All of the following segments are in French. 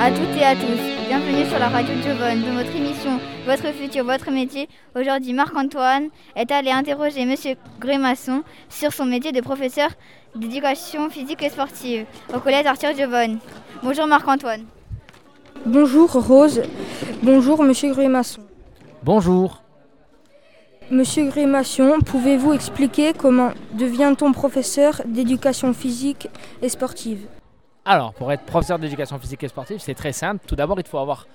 à toutes et à tous. Bienvenue sur la radio Giovone de votre émission Votre futur, votre métier. Aujourd'hui, Marc-Antoine est allé interroger Monsieur Grémasson sur son métier de professeur d'éducation physique et sportive au collège Arthur Giovone. Bonjour Marc-Antoine. Bonjour Rose. Bonjour Monsieur Grémasson. Bonjour. Monsieur Grémasson, pouvez-vous expliquer comment devient-on professeur d'éducation physique et sportive? Alors, pour être professeur d'éducation physique et sportive, c'est très simple. Tout d'abord, il faut avoir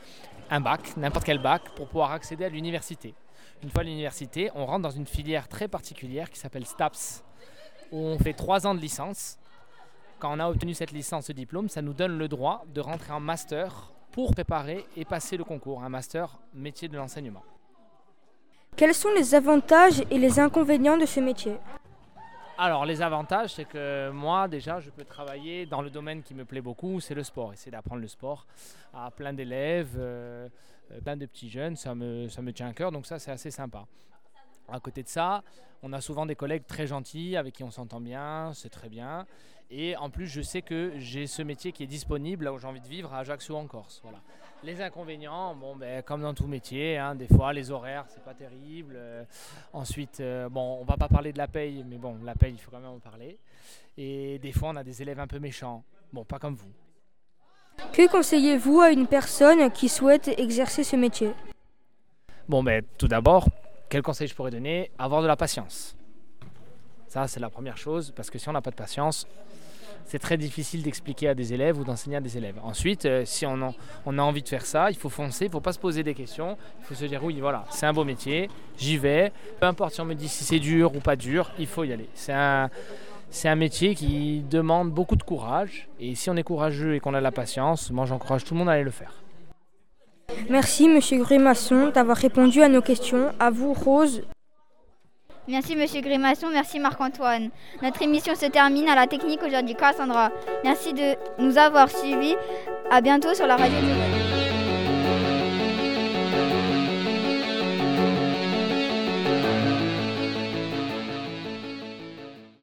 un bac, n'importe quel bac, pour pouvoir accéder à l'université. Une fois à l'université, on rentre dans une filière très particulière qui s'appelle STAPS, où on fait trois ans de licence. Quand on a obtenu cette licence, ce diplôme, ça nous donne le droit de rentrer en master pour préparer et passer le concours, un master métier de l'enseignement. Quels sont les avantages et les inconvénients de ce métier? Alors les avantages, c'est que moi déjà, je peux travailler dans le domaine qui me plaît beaucoup, c'est le sport. Essayer d'apprendre le sport à plein d'élèves, euh, euh, plein de petits jeunes, ça me, ça me tient à cœur, donc ça c'est assez sympa. À côté de ça, on a souvent des collègues très gentils avec qui on s'entend bien, c'est très bien. Et en plus, je sais que j'ai ce métier qui est disponible où j'ai envie de vivre à Ajaccio en Corse. Voilà. Les inconvénients, bon, ben, comme dans tout métier, hein, des fois les horaires, c'est pas terrible. Euh, ensuite, euh, bon, on va pas parler de la paye, mais bon, la paye, il faut quand même en parler. Et des fois, on a des élèves un peu méchants. Bon, pas comme vous. Que conseillez-vous à une personne qui souhaite exercer ce métier? Bon, ben, tout d'abord, quel conseil je pourrais donner? Avoir de la patience. Ça, c'est la première chose, parce que si on n'a pas de patience, c'est très difficile d'expliquer à des élèves ou d'enseigner à des élèves. Ensuite, euh, si on, a envie de faire ça, il faut foncer, il ne faut pas se poser des questions. Il faut se dire, oui, voilà, c'est un beau métier, j'y vais. Peu importe si on me dit si c'est dur ou pas dur, il faut y aller. C'est un, c'est un métier qui demande beaucoup de courage. Et si on est courageux et qu'on a de la patience, moi j'encourage tout le monde à aller le faire. Merci Monsieur Grémasson d'avoir répondu à nos questions. À vous Rose. Merci Monsieur Grémasson, merci Marc-Antoine. Notre émission se termine à la technique aujourd'hui, Cassandra. Merci de nous avoir suivis. À bientôt sur la radio.